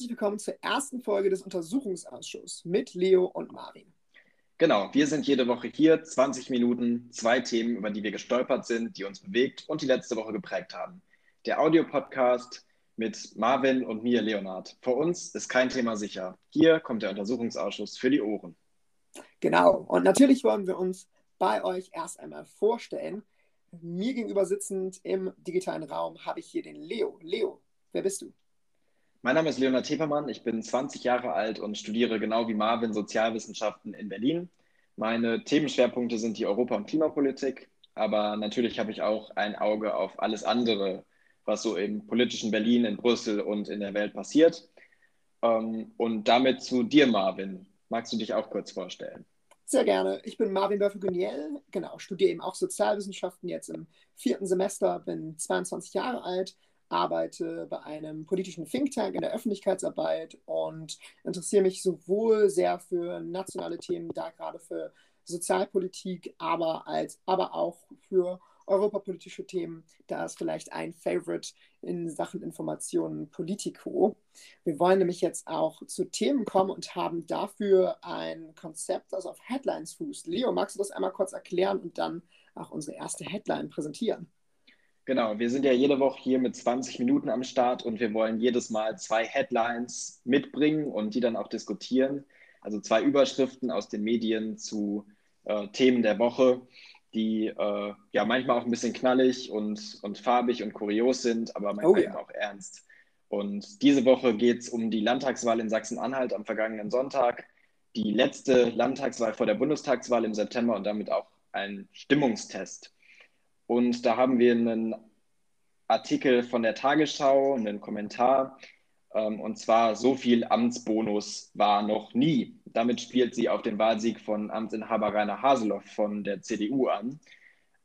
Herzlich willkommen zur ersten Folge des Untersuchungsausschusses mit Leo und Marvin. Genau, wir sind jede Woche hier, 20 Minuten, zwei Themen, über die wir gestolpert sind, die uns bewegt und die letzte Woche geprägt haben. Der Audiopodcast mit Marvin und mir, Leonard. Vor uns ist kein Thema sicher. Hier kommt der Untersuchungsausschuss für die Ohren. Genau, und natürlich wollen wir uns bei euch erst einmal vorstellen. Mir gegenüber sitzend im digitalen Raum habe ich hier den Leo. Leo, wer bist du? Mein Name ist Leonard Tepermann, ich bin 20 Jahre alt und studiere genau wie Marvin Sozialwissenschaften in Berlin. Meine Themenschwerpunkte sind die Europa- und Klimapolitik, aber natürlich habe ich auch ein Auge auf alles andere, was so im politischen Berlin, in Brüssel und in der Welt passiert. Ähm, und damit zu dir, Marvin. Magst du dich auch kurz vorstellen? Sehr gerne. Ich bin Marvin Börfe-Guniel, genau, studiere eben auch Sozialwissenschaften jetzt im vierten Semester, bin 22 Jahre alt arbeite bei einem politischen Think Tank in der Öffentlichkeitsarbeit und interessiere mich sowohl sehr für nationale Themen, da gerade für Sozialpolitik, aber, als, aber auch für europapolitische Themen. Da ist vielleicht ein Favorite in Sachen Informationen Politico. Wir wollen nämlich jetzt auch zu Themen kommen und haben dafür ein Konzept, das auf Headlines fußt. Leo, magst du das einmal kurz erklären und dann auch unsere erste Headline präsentieren? Genau, wir sind ja jede Woche hier mit 20 Minuten am Start und wir wollen jedes Mal zwei Headlines mitbringen und die dann auch diskutieren. Also zwei Überschriften aus den Medien zu äh, Themen der Woche, die äh, ja manchmal auch ein bisschen knallig und, und farbig und kurios sind, aber manchmal oh, ja. eben auch ernst. Und diese Woche geht es um die Landtagswahl in Sachsen-Anhalt am vergangenen Sonntag, die letzte Landtagswahl vor der Bundestagswahl im September und damit auch ein Stimmungstest. Und da haben wir einen Artikel von der Tagesschau, einen Kommentar. Ähm, und zwar, so viel Amtsbonus war noch nie. Damit spielt sie auf den Wahlsieg von Amtsinhaber Rainer Haseloff von der CDU an.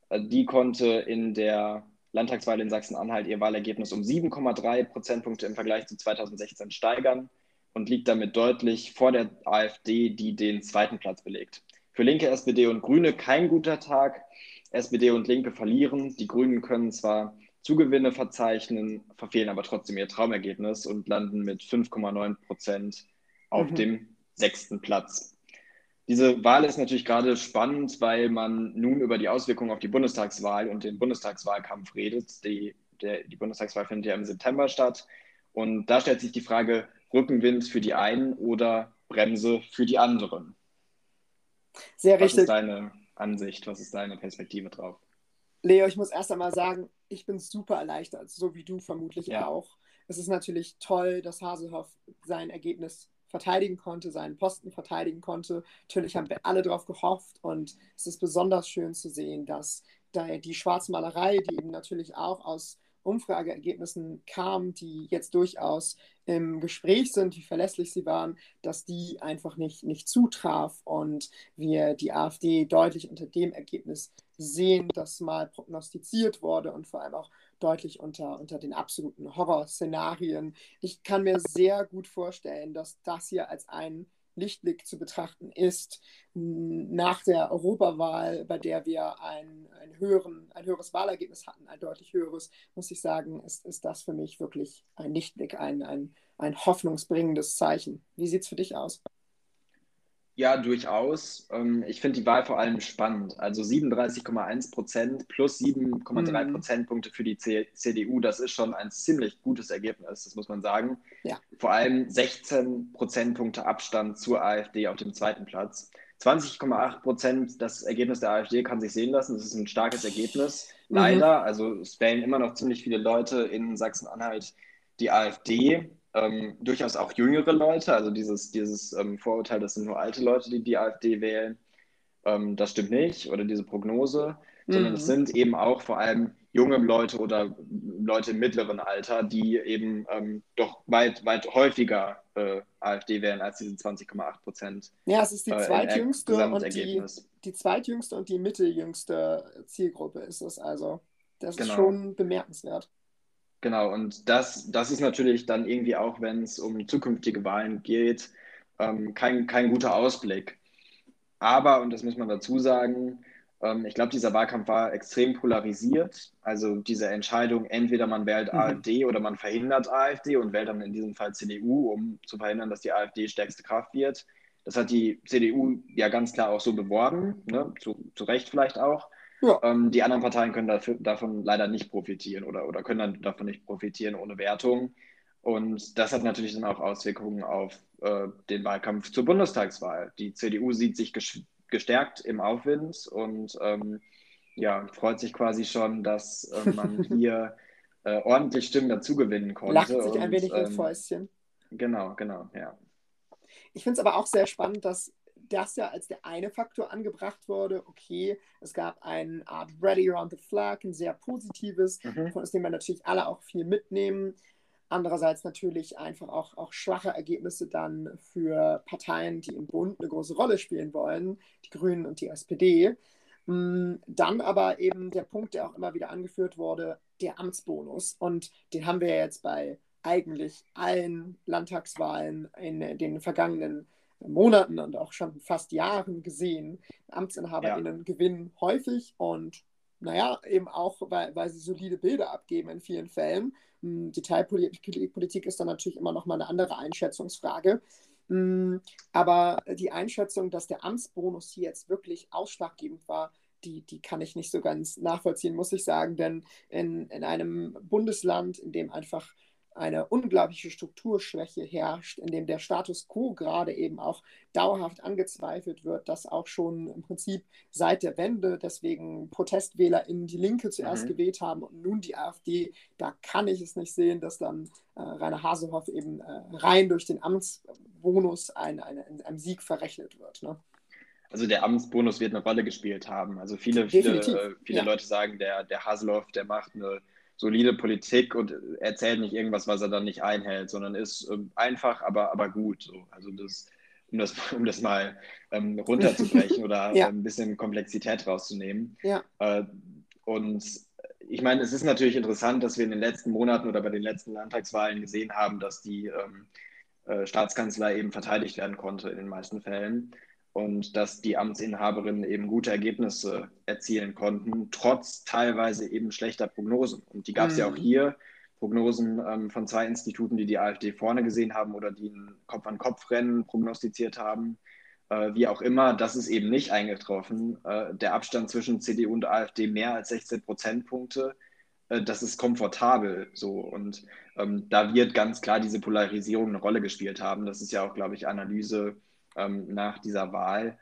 Äh, die konnte in der Landtagswahl in Sachsen-Anhalt ihr Wahlergebnis um 7,3 Prozentpunkte im Vergleich zu 2016 steigern und liegt damit deutlich vor der AfD, die den zweiten Platz belegt. Für Linke, SPD und Grüne kein guter Tag. SPD und Linke verlieren. Die Grünen können zwar Zugewinne verzeichnen, verfehlen aber trotzdem ihr Traumergebnis und landen mit 5,9 Prozent auf mhm. dem sechsten Platz. Diese Wahl ist natürlich gerade spannend, weil man nun über die Auswirkungen auf die Bundestagswahl und den Bundestagswahlkampf redet. Die, der, die Bundestagswahl findet ja im September statt. Und da stellt sich die Frage, Rückenwind für die einen oder Bremse für die anderen. Sehr richtig. Was ist deine Ansicht? Was ist deine Perspektive drauf? Leo, ich muss erst einmal sagen, ich bin super erleichtert, so wie du vermutlich ja. auch. Es ist natürlich toll, dass Haselhoff sein Ergebnis verteidigen konnte, seinen Posten verteidigen konnte. Natürlich haben wir alle darauf gehofft und es ist besonders schön zu sehen, dass die Schwarzmalerei, die eben natürlich auch aus Umfrageergebnissen kam, die jetzt durchaus im Gespräch sind, wie verlässlich sie waren, dass die einfach nicht, nicht zutraf und wir die AfD deutlich unter dem Ergebnis sehen, das mal prognostiziert wurde und vor allem auch deutlich unter, unter den absoluten Horrorszenarien. Ich kann mir sehr gut vorstellen, dass das hier als ein Lichtblick zu betrachten ist nach der Europawahl, bei der wir ein, ein, höheren, ein höheres Wahlergebnis hatten, ein deutlich höheres, muss ich sagen, ist, ist das für mich wirklich ein Lichtblick, ein, ein, ein hoffnungsbringendes Zeichen. Wie sieht es für dich aus? Ja, durchaus. Ähm, ich finde die Wahl vor allem spannend. Also 37,1 Prozent plus 7,3 mhm. Prozentpunkte für die CDU, das ist schon ein ziemlich gutes Ergebnis, das muss man sagen. Ja. Vor allem 16 Prozentpunkte Abstand zur AfD auf dem zweiten Platz. 20,8 Prozent, das Ergebnis der AfD kann sich sehen lassen. Das ist ein starkes Ergebnis. Mhm. Leider, mhm. also es wählen immer noch ziemlich viele Leute in Sachsen-Anhalt die AfD ähm, durchaus auch jüngere Leute, also dieses, dieses ähm, Vorurteil, das sind nur alte Leute, die die AfD wählen, ähm, das stimmt nicht, oder diese Prognose, mhm. sondern es sind eben auch vor allem junge Leute oder Leute im mittleren Alter, die eben ähm, doch weit, weit häufiger äh, AfD wählen als diese 20,8 Prozent. Ja, es ist die äh, zweitjüngste äh, und die, die zweitjüngste und die mitteljüngste Zielgruppe ist es also. Das genau. ist schon bemerkenswert. Genau, und das, das ist natürlich dann irgendwie auch, wenn es um zukünftige Wahlen geht, ähm, kein, kein guter Ausblick. Aber, und das muss man dazu sagen, Ähm, ich glaube, dieser Wahlkampf war extrem polarisiert. Also diese Entscheidung, entweder man wählt mhm. AfD oder man verhindert AfD und wählt dann in diesem Fall CDU, um zu verhindern, dass die AfD stärkste Kraft wird. Das hat die CDU ja ganz klar auch so beworben, ne? zu, zu Recht vielleicht auch. Ja. Ähm, die anderen Parteien können dafür, davon leider nicht profitieren oder, oder können dann davon nicht profitieren ohne Wertung. Und das hat natürlich dann auch Auswirkungen auf äh, den Wahlkampf zur Bundestagswahl. Die CDU sieht sich gestärkt im Aufwind und ähm, ja, freut sich quasi schon, dass äh, man hier äh, ordentlich Stimmen dazugewinnen konnte. Lacht sich und, ein wenig ähm, ins Fäustchen. Genau, genau, ja. Ich finde es aber auch sehr spannend, dass das ja als der eine Faktor angebracht wurde. Okay, es gab eine Art Ready Around the Flag, ein sehr positives, mhm. von dem wir natürlich alle auch viel mitnehmen. Andererseits natürlich einfach auch, auch schwache Ergebnisse dann für Parteien, die im Bund eine große Rolle spielen wollen, die Grünen und die SPD. Mm, dann aber eben der Punkt, der auch immer wieder angeführt wurde, der Amtsbonus. Und den haben wir jetzt bei eigentlich allen Landtagswahlen in den vergangenen Monaten und auch schon fast Jahren gesehen. AmtsinhaberInnen ja. gewinnen häufig und naja, eben auch, weil, weil sie solide Bilder abgeben in vielen Fällen. Hm, Detailpolitik ist dann natürlich immer noch mal eine andere Einschätzungsfrage. Hm, aber die Einschätzung, dass der Amtsbonus hier jetzt wirklich ausschlaggebend war, die, die kann ich nicht so ganz nachvollziehen, muss ich sagen. Denn in, in einem Bundesland, in dem einfach eine unglaubliche Strukturschwäche herrscht, in dem der Status quo gerade eben auch dauerhaft angezweifelt wird, dass auch schon im Prinzip seit der Wende deswegen Protestwähler in die Linke zuerst mhm. gewählt haben und nun die AfD, da kann ich es nicht sehen, dass dann äh, Rainer Hasehoff eben äh, rein durch den Amtsbonus ein, ein, ein Sieg verrechnet wird. Ne? Also der Amtsbonus wird eine Rolle gespielt haben. Also viele, viele, äh, viele ja. Leute sagen, der, der Haseloff, der macht eine solide Politik und erzählt nicht irgendwas, was er dann nicht einhält, sondern ist äh, einfach, aber, aber gut. So. Also das, um das, um das mal ähm, runterzubrechen oder ja. ein bisschen Komplexität rauszunehmen. Ja. Äh, und ich meine, es ist natürlich interessant, dass wir in den letzten Monaten oder bei den letzten Landtagswahlen gesehen haben, dass die ähm, äh, Staatskanzlei eben verteidigt werden konnte in den meisten Fällen und dass die Amtsinhaberinnen eben gute Ergebnisse erzielen konnten, trotz teilweise eben schlechter Prognosen. Und die gab es mhm. ja auch mhm. hier, Prognosen ähm, von zwei Instituten, die die AfD vorne gesehen haben oder die ein Kopf-an-Kopf-Rennen prognostiziert haben. Äh, wie auch immer, das ist eben nicht eingetroffen. Äh, der Abstand zwischen CDU und AfD mehr als 16 Prozentpunkte, äh, das ist komfortabel so. Und ähm, da wird ganz klar diese Polarisierung eine Rolle gespielt haben. Das ist ja auch, glaube ich, Analyse ähm, nach dieser Wahl.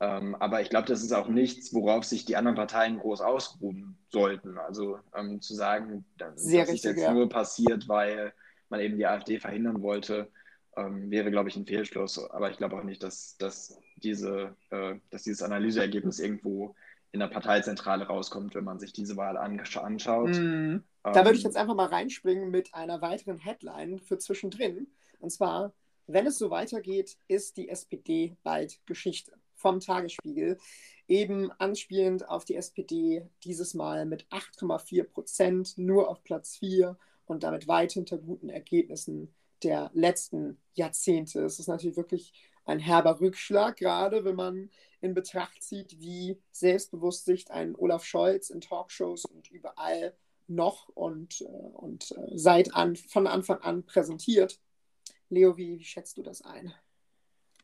Ähm, aber ich glaube, das ist auch nichts, worauf sich die anderen Parteien groß ausruhen sollten. Also ähm, zu sagen, dass Sehr das richtig, ist jetzt ja. nur passiert, weil man eben die AfD verhindern wollte, ähm, wäre, glaube ich, ein Fehlschluss. Aber ich glaube auch nicht, dass, dass, diese, äh, dass dieses Analyseergebnis irgendwo in der Parteizentrale rauskommt, wenn man sich diese Wahl anschaut. Mm. da würde ich ähm, jetzt einfach mal reinspringen mit einer weiteren Headline für zwischendrin. Und zwar wenn es so weitergeht, ist die SPD bald Geschichte. Vom Tagesspiegel. Eben anspielend auf die SPD dieses Mal mit 8,4 Prozent nur auf Platz 4 und damit weit hinter guten Ergebnissen der letzten Jahrzehnte. Es ist natürlich wirklich ein herber Rückschlag, gerade wenn man in Betracht zieht, wie selbstbewusst sich ein Olaf Scholz in Talkshows und überall noch und, äh, und äh, seit an, von Anfang an präsentiert. Leo, wie, wie schätzt du das ein?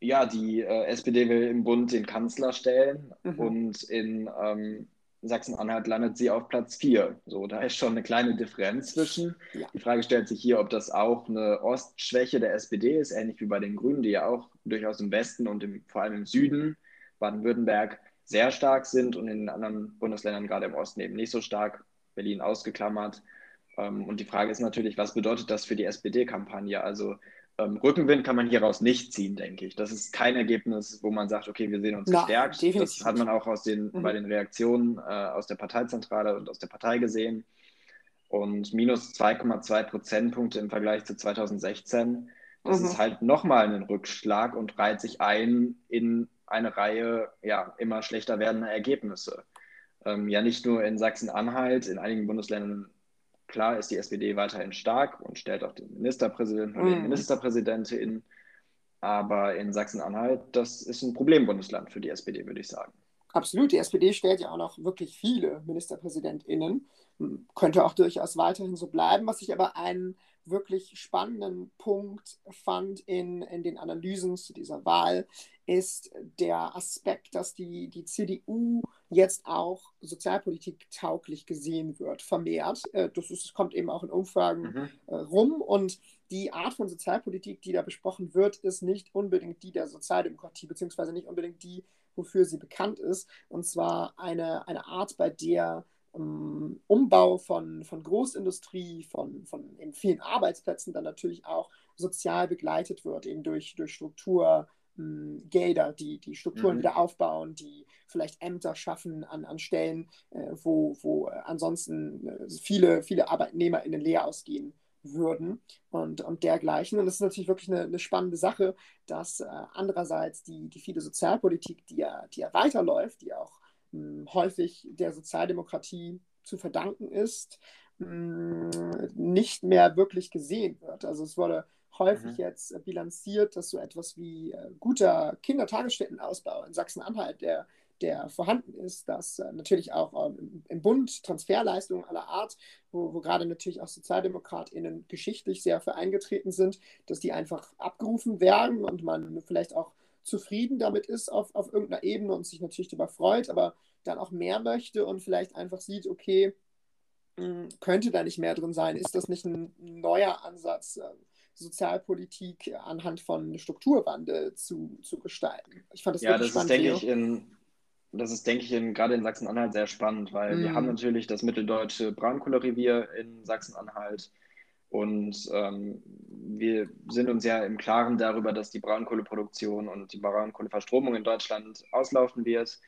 Ja, die äh, SPD will im Bund den Kanzler stellen mhm. und in ähm, Sachsen-Anhalt landet sie auf Platz 4. So, da ist schon eine kleine Differenz zwischen. Ja. Die Frage stellt sich hier, ob das auch eine Ostschwäche der SPD ist, ähnlich wie bei den Grünen, die ja auch durchaus im Westen und im, vor allem im Süden Baden-Württemberg sehr stark sind und in den anderen Bundesländern, gerade im Osten, eben nicht so stark, Berlin ausgeklammert. Ähm, und die Frage ist natürlich, was bedeutet das für die SPD-Kampagne? Also ähm, Rückenwind kann man hieraus nicht ziehen, denke ich. Das ist kein Ergebnis, wo man sagt, okay, wir sehen uns Na, gestärkt. Das hat man auch aus den, mhm. bei den Reaktionen äh, aus der Parteizentrale und aus der Partei gesehen. Und minus 2,2 Prozentpunkte im Vergleich zu 2016. Das mhm. ist halt nochmal ein Rückschlag und reiht sich ein in eine Reihe ja, immer schlechter werdender Ergebnisse. Ähm, ja, nicht nur in Sachsen-Anhalt, in einigen Bundesländern Klar ist die SPD weiterhin stark und stellt auch den Ministerpräsidenten oder die mhm. Ministerpräsidentin. Aber in Sachsen-Anhalt, das ist ein Problembundesland für die SPD, würde ich sagen. Absolut, die SPD stellt ja auch noch wirklich viele MinisterpräsidentInnen. Könnte auch durchaus weiterhin so bleiben. Was ich aber einen wirklich spannenden Punkt fand in, in den Analysen zu dieser Wahl, ist der Aspekt, dass die, die CDU jetzt auch sozialpolitik tauglich gesehen wird, vermehrt. Äh, das, ist, das kommt eben auch in Umfragen mhm. Äh, rum. Und die Art von Sozialpolitik, die da besprochen wird, ist nicht unbedingt die der Sozialdemokratie, beziehungsweise nicht unbedingt die, wofür sie bekannt ist. Und zwar eine, eine Art, bei der Umbau von, von Großindustrie, von, von eben vielen Arbeitsplätzen dann natürlich auch sozial begleitet wird, eben durch, durch Struktur. Gelder, die die Strukturen mhm. wieder aufbauen, die vielleicht Ämter schaffen an, an Stellen, äh, wo, wo äh, ansonsten äh, viele, viele ArbeitnehmerInnen leer ausgehen würden und, und dergleichen. Und das ist natürlich wirklich eine, eine spannende Sache, dass äh, andererseits die, die viele Sozialpolitik, die ja, die ja weiterläuft, die auch hm, häufig der Sozialdemokratie zu verdanken ist, mh, hm, nicht mehr wirklich gesehen wird. Also es wurde häufig mhm. jetzt bilanziert, dass so etwas wie äh, guter Kindertagesstättenausbau in Sachsen-Anhalt, der der vorhanden ist, dass äh, natürlich auch ähm, im Bund Transferleistungen aller Art, wo, wo gerade natürlich auch SozialdemokratInnen geschichtlich sehr für eingetreten sind, dass die einfach abgerufen werden und man vielleicht auch zufrieden damit ist auf, auf irgendeiner Ebene und sich natürlich darüber freut, aber dann auch mehr möchte und vielleicht einfach sieht, okay, hm, könnte da nicht mehr drin sein? Ist das nicht ein neuer Ansatz, ähm, Sozialpolitik anhand von Strukturwandel zu, zu gestalten? Ich fand das ja, das spannend. Ist, denke ich, in, das ist, denke ich, in, gerade in Sachsen-Anhalt sehr spannend, weil mm. wir haben mhm. natürlich das mitteldeutsche Braunkohlerevier in Sachsen-Anhalt und ähm, wir sind uns ja im Klaren darüber, dass die Braunkohleproduktion und die Braunkohleverstromung in Deutschland auslaufen wird.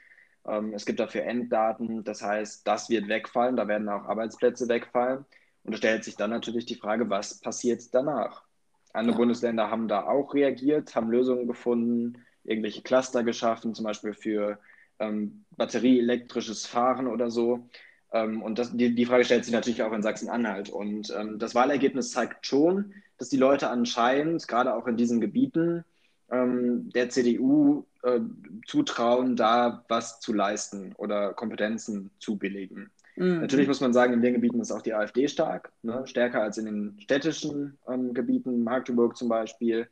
Ähm, es gibt dafür Enddaten, das heißt, das wird wegfallen, da werden auch Arbeitsplätze wegfallen. Und es stellt sich dann natürlich die Frage, was passiert danach? Andere ja. Bundesländer haben da auch reagiert, haben Lösungen gefunden, irgendwelche Cluster geschaffen, zum Beispiel für ähm, batterieelektrisches Fahren oder so. Ähm, und das, die, die, Frage stellt sich natürlich auch in Sachsen-Anhalt. Und ähm, das Wahlergebnis zeigt schon, dass die Leute anscheinend, gerade auch in diesen Gebieten, ähm, der CDU äh, zutrauen, da was zu leisten oder Kompetenzen zu billigen. Mhm. Natürlich muss man sagen, in den Gebieten ist auch die AfD stark, ne? stärker als in den städtischen ähm, Gebieten, Magdeburg zum Beispiel.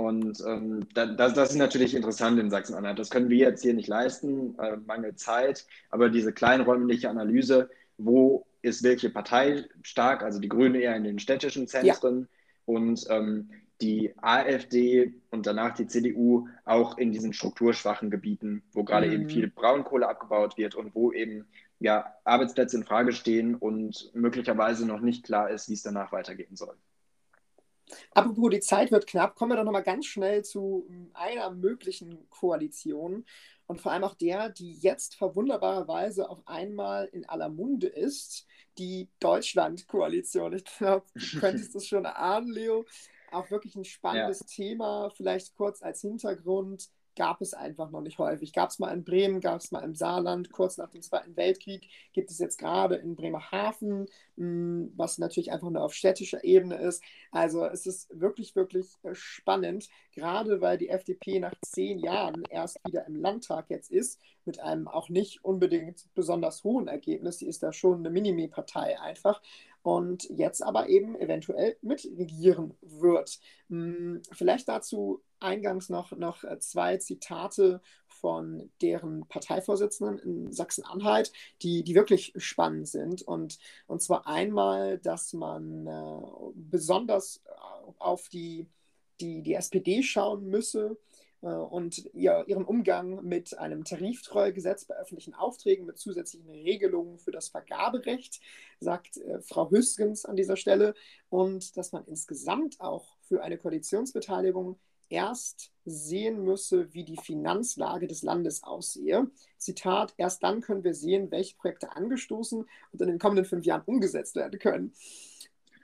Und ähm, das, das, ist natürlich interessant in Sachsen-Anhalt. Das können wir jetzt hier nicht leisten, äh, mangel Zeit. Aber diese kleinräumliche Analyse, wo ist welche Partei stark, also die Grüne eher in den städtischen Zentren ja. und ähm, die AfD und danach die CDU auch in diesen strukturschwachen Gebieten, wo gerade mhm. eben viel Braunkohle abgebaut wird und wo eben ja, Arbeitsplätze in Frage stehen und möglicherweise noch nicht klar ist, wie es danach weitergehen soll. Apropos, die Zeit wird knapp, kommen wir doch nochmal ganz schnell zu hm, einer möglichen Koalition und vor allem auch der, die jetzt verwunderbarerweise auf einmal in aller Munde ist, die Deutschland-Koalition. Ich glaube, du könntest das schon ahnen, Leo. Auch wirklich ein spannendes ja. Thema, vielleicht kurz als Hintergrund gab es einfach noch nicht häufig. Gab es mal in Bremen, gab es mal im Saarland, kurz nach dem Zweiten Weltkrieg, gibt es jetzt gerade in Bremerhaven, hm, was natürlich einfach nur auf städtischer Ebene ist. Also es ist wirklich, wirklich äh, spannend, gerade weil die FDP nach zehn Jahren erst wieder im Landtag jetzt ist, mit einem auch nicht unbedingt besonders hohen Ergebnis. Sie ist da schon eine Minimi-Partei einfach und jetzt aber eben eventuell mitregieren wird. Hm, vielleicht dazu eingangs noch, noch äh, zwei Zitate von deren Parteivorsitzenden in Sachsen-Anhalt, die, die wirklich spannend sind. Und, und zwar einmal, dass man äh, besonders auf die, die, die SPD schauen müsse äh, und ihr, ihren Umgang mit einem Tariftreuegesetz bei öffentlichen Aufträgen mit zusätzlichen Regelungen für das Vergaberecht, sagt äh, Frau Hüsgens an dieser Stelle, und dass man insgesamt auch für eine Koalitionsbeteiligung erst sehen müsse, wie die Finanzlage des Landes aussehe. Zitat, erst dann können wir sehen, welche Projekte angestoßen und in den kommenden fünf Jahren umgesetzt werden können.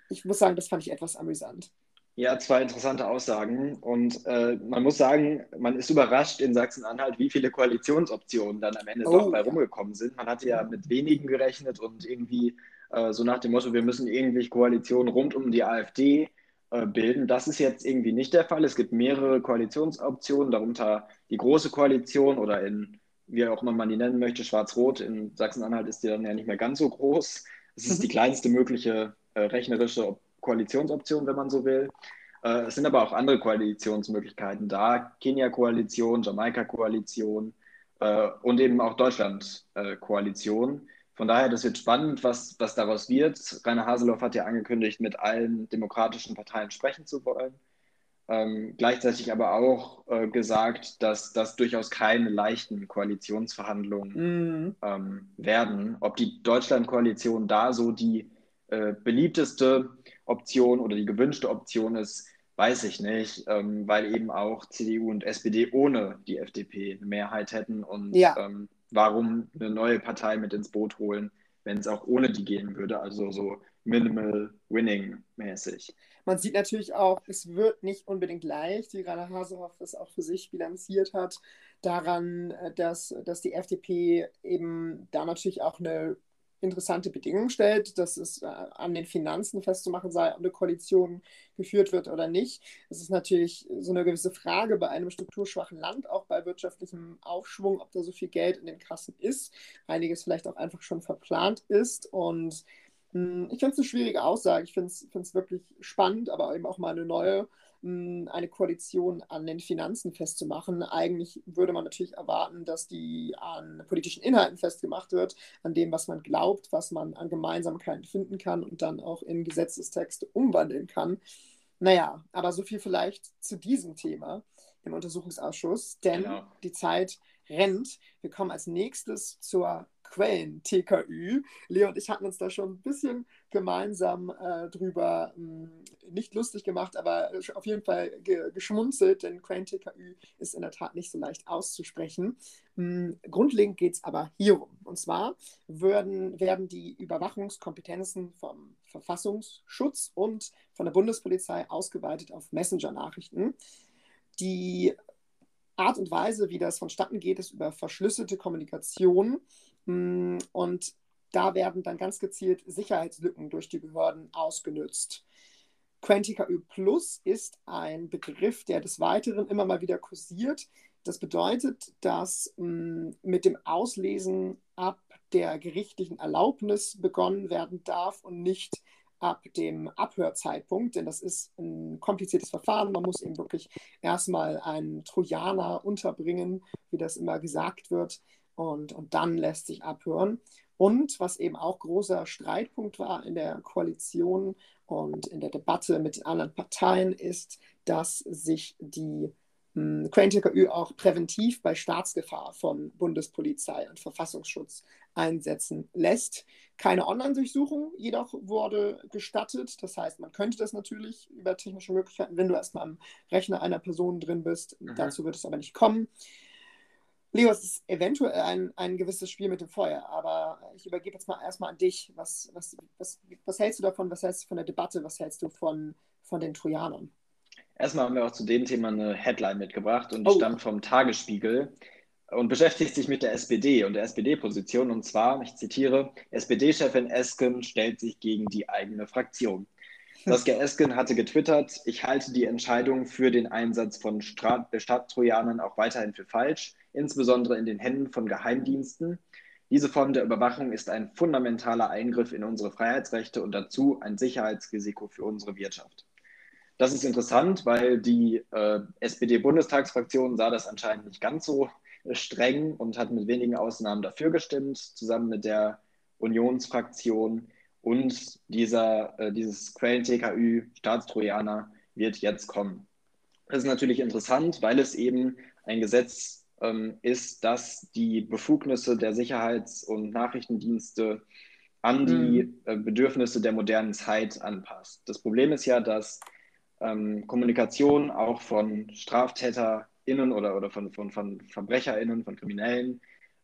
Ich muss sagen, das fand ich etwas amüsant. Ja, zwei interessante Aussagen. Und äh, man muss sagen, man ist überrascht in Sachsen-Anhalt, wie viele Koalitionsoptionen dann am Ende oh, doch bei ja. rumgekommen sind. Man hatte ja mit wenigen gerechnet und irgendwie äh, so nach dem Motto, wir müssen irgendwie Koalitionen rund um die AfD äh, bilden. Das ist jetzt irgendwie nicht der Fall. Es gibt mehrere Koalitionsoptionen, darunter die Große Koalition oder in wie auch immer man die nennen möchte, schwarz-rot. In Sachsen-Anhalt ist die dann ja nicht mehr ganz so groß. Es ist die kleinste mögliche äh, rechnerische Koalitionsoption, wenn man so will. Äh, es sind aber auch andere Koalitionsmöglichkeiten da. Kenia-Koalition, Jamaika-Koalition äh, und eben auch Deutschland-Koalition. Von daher, das wird spannend, was, was daraus wird. Rainer Haseloff hat ja angekündigt, mit allen demokratischen Parteien sprechen zu wollen. Ähm, gleichzeitig aber auch äh, gesagt, dass das durchaus keine leichten Koalitionsverhandlungen mhm. ähm, werden. Ob die Deutschland-Koalition da so die äh, beliebteste Option oder die gewünschte Option ist, weiß ich nicht, ähm, weil eben auch CDU und SPD ohne die FDP eine Mehrheit hätten. Und ja. Ähm, warum eine neue Partei mit ins Boot holen, wenn es auch ohne die gehen würde? Also so minimal winning mäßig. Man sieht natürlich auch, es wird nicht unbedingt leicht, wie Rainer Hasehoff es auch für sich bilanziert hat, daran, äh, dass, dass die FDP eben da natürlich auch eine interessante Bedingung stellt, dass es äh, an den Finanzen festzumachen sei, ob eine Koalition geführt wird oder nicht. Es ist natürlich so eine gewisse Frage bei einem strukturschwachen Land, auch bei wirtschaftlichem Aufschwung, ob da so viel Geld in den Kassen ist. Einiges vielleicht auch einfach schon verplant ist und ich finde es eine schwierige Aussage. Ich finde es wirklich spannend, aber eben auch mal eine neue, hm, eine Koalition an den Finanzen festzumachen. Eigentlich würde man natürlich erwarten, dass die an politischen Inhalten festgemacht wird, an dem, was man glaubt, was man an Gemeinsamkeiten finden kann und dann auch in Gesetzestexte umwandeln kann. Naja, aber so viel vielleicht zu diesem Thema im Untersuchungsausschuss, denn genau. die Zeit rennt. Wir kommen als nächstes zur Quellen-TKÜ. Leo und ich hatten uns da schon ein bisschen gemeinsam äh, drüber mh, hm, nicht lustig gemacht, aber auf jeden Fall ge geschmunzelt, denn Quellen-TKÜ ist in der Tat nicht so leicht auszusprechen. Mh, hm, grundlegend geht es aber hierum. Und zwar würden, werden die Überwachungskompetenzen vom Verfassungsschutz und von der Bundespolizei ausgeweitet auf Messenger-Nachrichten. Die Art und Weise, wie das vonstatten geht, ist über verschlüsselte Kommunikation. Mm, und da werden dann ganz gezielt Sicherheitslücken durch die Behörden ausgenutzt. QuantiKÜ Plus ist ein Begriff, der des Weiteren immer mal wieder kursiert. Das bedeutet, dass mh, mm, mit dem Auslesen ab der gerichtlichen Erlaubnis begonnen werden darf und nicht ab dem Abhörzeitpunkt, denn das ist ein kompliziertes Verfahren. Man muss eben wirklich erstmal einen Trojaner unterbringen, wie das immer gesagt wird, und, und dann lässt sich abhören. Und was eben auch großer Streitpunkt war in der Koalition und in der Debatte mit anderen Parteien, ist, dass sich die hm, QuenTKÜ auch präventiv bei Staatsgefahr von Bundespolizei und Verfassungsschutz einsetzen lässt. Keine Online-Durchsuchung jedoch wurde gestattet. Das heißt, man könnte das natürlich über technische Möglichkeiten, wenn du erstmal am Rechner einer Person drin bist. Mhm. Dazu wird es aber nicht kommen. Leo, es ist eventuell ein, ein gewisses Spiel mit dem Feuer, aber ich übergebe jetzt mal erstmal an dich. Was, was, was, was hältst du davon? Was hältst du von der Debatte? Was hältst du von, von den Trojanern? Erstmal haben wir auch zu dem Thema eine Headline mitgebracht und die oh. stammt vom Tagesspiegel und beschäftigt sich mit der SPD und der SPD-Position. Und zwar, ich zitiere, SPD-Chefin Esken stellt sich gegen die eigene Fraktion. Saskia Esken hatte getwittert, ich halte die Entscheidung für den Einsatz von Stadttrojanern auch weiterhin für falsch, insbesondere in den Händen von Geheimdiensten. Diese Form der Überwachung ist ein fundamentaler Eingriff in unsere Freiheitsrechte und dazu ein Sicherheitsrisiko für unsere Wirtschaft. Das ist interessant, weil die äh, SPD-Bundestagsfraktion sah das anscheinend nicht ganz so streng und hat mit wenigen Ausnahmen dafür gestimmt, zusammen mit der Unionsfraktion. Und dieser, äh, dieses Quellen-TKÜ, Staatstrojaner, wird jetzt kommen. Das ist natürlich interessant, weil es eben ein Gesetz ähm, ist, das die Befugnisse der Sicherheits- und Nachrichtendienste an die mhm. äh, Bedürfnisse der modernen Zeit anpasst. Das Problem ist ja, dass ähm, Kommunikation auch von StraftäterInnen oder, oder von, von, von VerbrecherInnen, von Kriminellen,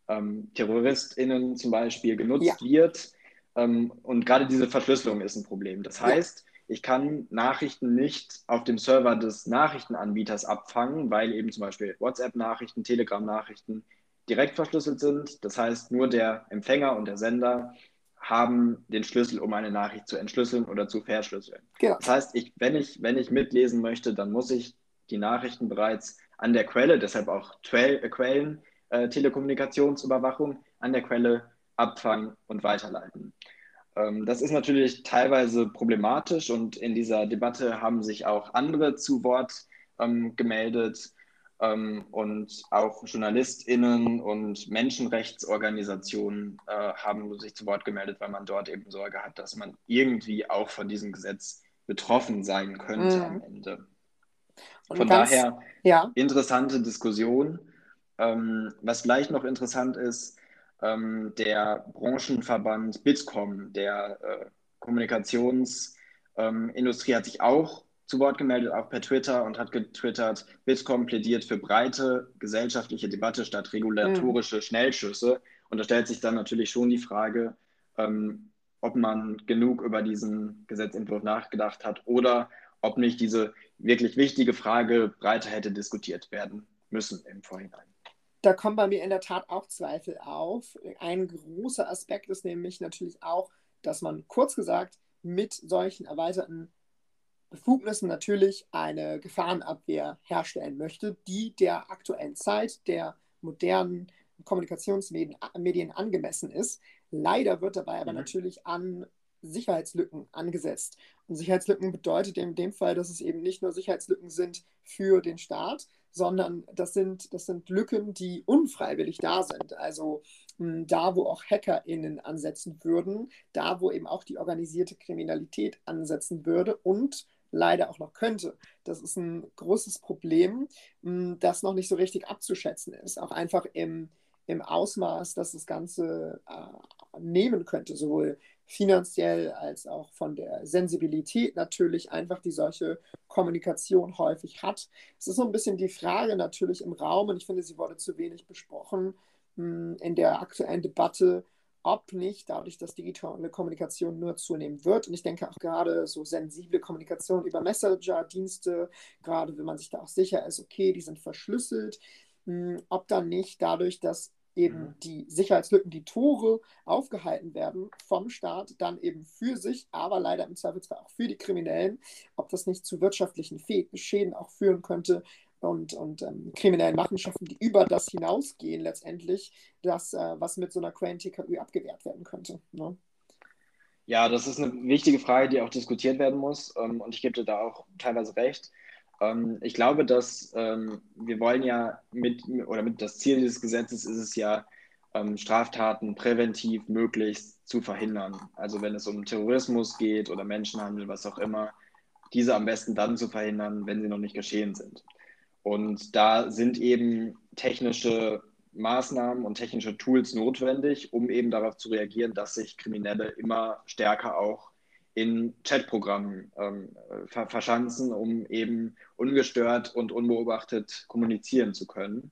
ähm, TerroristInnen zum Beispiel genutzt ja. wird. Ähm, und gerade diese Verschlüsselung ist ein Problem. Das heißt, ja. ich kann Nachrichten nicht auf dem Server des Nachrichtenanbieters abfangen, weil eben zum Beispiel WhatsApp-Nachrichten, Telegram-Nachrichten direkt verschlüsselt sind. Das heißt, nur der Empfänger und der Sender haben den Schlüssel, um eine Nachricht zu entschlüsseln oder zu verschlüsseln. Genau. Das heißt, ich, wenn, ich, wenn ich mitlesen möchte, dann muss ich die Nachrichten bereits an der Quelle, deshalb auch Trail, äh, Quellen, äh, Telekommunikationsüberwachung an der Quelle abfangen und weiterleiten. Ähm, das ist natürlich teilweise problematisch und in dieser Debatte haben sich auch andere zu Wort ähm, gemeldet ähm, und auch JournalistInnen und Menschenrechtsorganisationen äh, haben sich zu Wort gemeldet, weil man dort eben Sorge hat, dass man irgendwie auch von diesem Gesetz betroffen sein könnte mhm. am Ende. Von ganz, daher ja. interessante Diskussion. Ähm, was vielleicht noch interessant ist, ähm, der Branchenverband Bitkom, der äh, Kommunikationsindustrie, ähm, hat sich auch zu Wort gemeldet, auch per Twitter und hat getwittert, Bitkom plädiert für breite gesellschaftliche Debatte statt regulatorische mhm. Schnellschüsse. Und da stellt sich dann natürlich schon die Frage, ähm, ob man genug über diesen Gesetzentwurf nachgedacht hat oder ob nicht diese wirklich wichtige Frage breiter hätte diskutiert werden müssen im Vorhinein. Da kommen bei mir in der Tat auch Zweifel auf. Ein großer Aspekt ist nämlich natürlich auch, dass man kurz gesagt mit solchen erweiterten Befugnissen natürlich eine Gefahrenabwehr herstellen möchte, die der aktuellen Zeit, der modernen Kommunikationsmedien angemessen ist. Leider wird dabei aber mhm. natürlich an Sicherheitslücken angesetzt. Und Sicherheitslücken bedeutet in dem Fall, dass es eben nicht nur Sicherheitslücken sind für den Staat, sondern das sind, das sind Lücken, die unfreiwillig da sind. Also mh, da, wo auch HackerInnen ansetzen würden, da, wo eben auch die organisierte Kriminalität ansetzen würde und leider auch noch könnte. Das ist ein großes Problem, das noch nicht so richtig abzuschätzen ist. Auch einfach im, im Ausmaß, dass das Ganze äh, nehmen könnte, sowohl finanziell als auch von der Sensibilität natürlich einfach, die solche Kommunikation häufig hat. Es ist so ein bisschen die Frage natürlich im Raum, und ich finde, sie wurde zu wenig besprochen in der aktuellen Debatte, ob nicht dadurch, dass digitale Kommunikation nur zunehmen wird. Und ich denke auch gerade so sensible Kommunikation über Messenger-Dienste, gerade wenn man sich da auch sicher ist, okay, die sind verschlüsselt, hm, ob dann nicht dadurch, dass eben mhm. die Sicherheitslücken, die Tore aufgehalten werden vom Staat, dann eben für sich, aber leider im Zweifelsfall auch für die Kriminellen, ob das nicht zu wirtschaftlichen Schäden auch führen könnte, und, und ähm, kriminellen Machenschaften, die über das hinausgehen, letztendlich, das, äh, was mit so einer Quellen-TKÜ abgewehrt werden könnte. Ne? Ja, das ist eine wichtige Frage, die auch diskutiert werden muss. Ähm, und ich gebe dir da auch teilweise recht. Ähm, ich glaube, dass ähm, wir wollen ja mit, oder mit das Ziel dieses Gesetzes ist es ja, ähm, Straftaten präventiv möglichst zu verhindern. Also wenn es um Terrorismus geht oder Menschenhandel, was auch immer, diese am besten dann zu verhindern, wenn sie noch nicht geschehen sind. Und da sind eben technische Maßnahmen und technische Tools notwendig, um eben darauf zu reagieren, dass sich Kriminelle immer stärker auch in Chatprogrammen ähm, ver verschanzen, um eben ungestört und unbeobachtet kommunizieren zu können.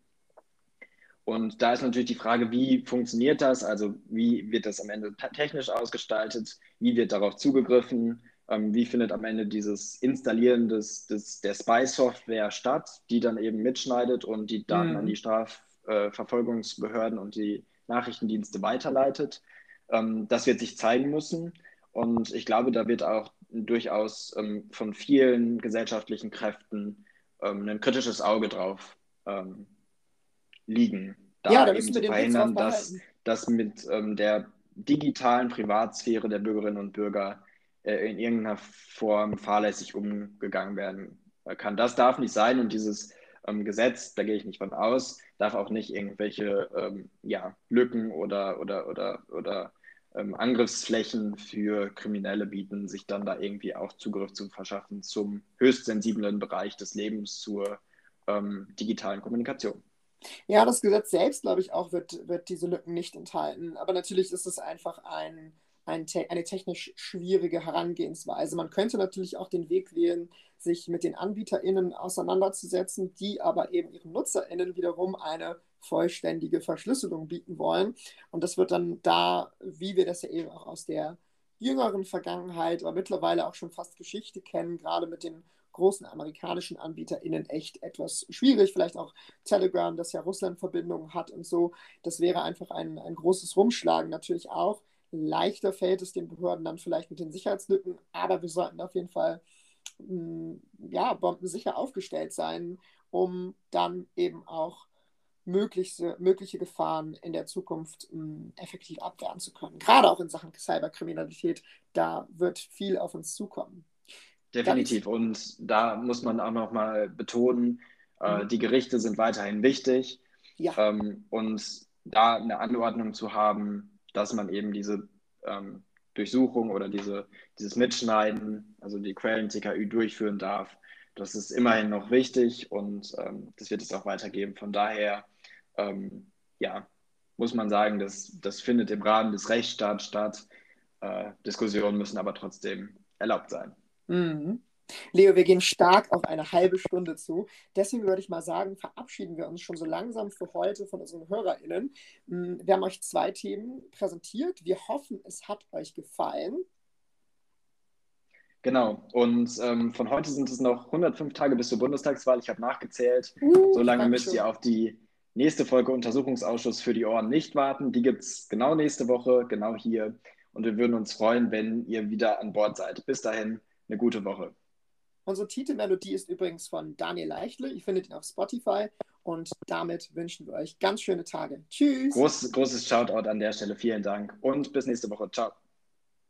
Und da ist natürlich die Frage, wie funktioniert das? Also wie wird das am Ende technisch ausgestaltet? Wie wird darauf zugegriffen? ähm, wie findet am Ende dieses Installieren des, des, der Spy-Software statt, die dann eben mitschneidet und die Daten mhm. an die Strafverfolgungsbehörden äh, und die Nachrichtendienste weiterleitet. Ähm, das wird sich zeigen müssen. Und ich glaube, da wird auch durchaus ähm, von vielen gesellschaftlichen Kräften ähm, ein kritisches Auge drauf ähm, liegen, da, ja, da eben zu verhindern, dass, dass mit ähm, der digitalen Privatsphäre der Bürgerinnen und Bürger äh, in irgendeiner Form fahrlässig umgegangen werden kann. Das darf nicht sein. Und dieses ähm, Gesetz, da gehe ich nicht von aus, darf auch nicht irgendwelche ähm, ja, Lücken oder, oder, oder, oder ähm, Angriffsflächen für Kriminelle bieten, sich dann da irgendwie auch Zugriff zu verschaffen zum höchst sensiblen Bereich des Lebens, zur ähm, digitalen Kommunikation. Ja, das Gesetz selbst, glaube ich, auch wird, wird diese Lücken nicht enthalten. Aber natürlich ist es einfach ein ein, eine technisch schwierige Herangehensweise. Man könnte natürlich auch den Weg wählen, sich mit den AnbieterInnen auseinanderzusetzen, die aber eben ihren NutzerInnen wiederum eine vollständige Verschlüsselung bieten wollen. Und das wird dann da, wie wir das ja eben auch aus der jüngeren Vergangenheit, aber mittlerweile auch schon fast Geschichte kennen, gerade mit den großen amerikanischen AnbieterInnen echt etwas schwierig. Vielleicht auch Telegram, das ja Russland-Verbindungen hat und so. Das wäre einfach ein, ein großes Rumschlagen natürlich auch. Leichter fällt es den Behörden dann vielleicht mit den Sicherheitslücken, aber wir sollten auf jeden Fall mm, ja, bombensicher aufgestellt sein, um dann eben auch mögliche, mögliche Gefahren in der Zukunft mh, hm, effektiv abwehren zu können. Gerade auch in Sachen Cyberkriminalität, da wird viel auf uns zukommen. Definitiv. Und da muss man auch nochmal betonen, äh, mhm. die Gerichte sind weiterhin wichtig. Ja. Ähm, und da eine Anordnung zu haben, dass man eben diese ähm, Durchsuchung oder diese, dieses Mitschneiden, also die Quellen-TKÜ durchführen darf, das ist immerhin noch wichtig und ähm, das wird es auch weitergeben. Von daher, ähm, ja, muss man sagen, das, das findet im Rahmen des Rechtsstaats statt. Äh, Diskussionen müssen aber trotzdem erlaubt sein. Mhm. Leo, wir gehen stark auf eine halbe Stunde zu. Deswegen würde ich mal sagen, verabschieden wir uns schon so langsam für heute von unseren HörerInnen. Mm, wir haben euch zwei Themen präsentiert. Wir hoffen, es hat euch gefallen. Genau. Und ähm, von heute sind es noch 105 Tage bis zur Bundestagswahl. Ich habe nachgezählt. Uh, so lange müsst ihr auf die nächste Folge Untersuchungsausschuss für die Ohren nicht warten. Die gibt es genau nächste Woche, genau hier. Und wir würden uns freuen, wenn ihr wieder an Bord seid. Bis dahin eine gute Woche. Unsere Titelmelodie ist übrigens von Daniel Leichtle. Ihr findet ihn auf Spotify. Und damit wünschen wir euch ganz schöne Tage. Tschüss. Groß, großes Shoutout an der Stelle. Vielen Dank und bis nächste Woche. Ciao.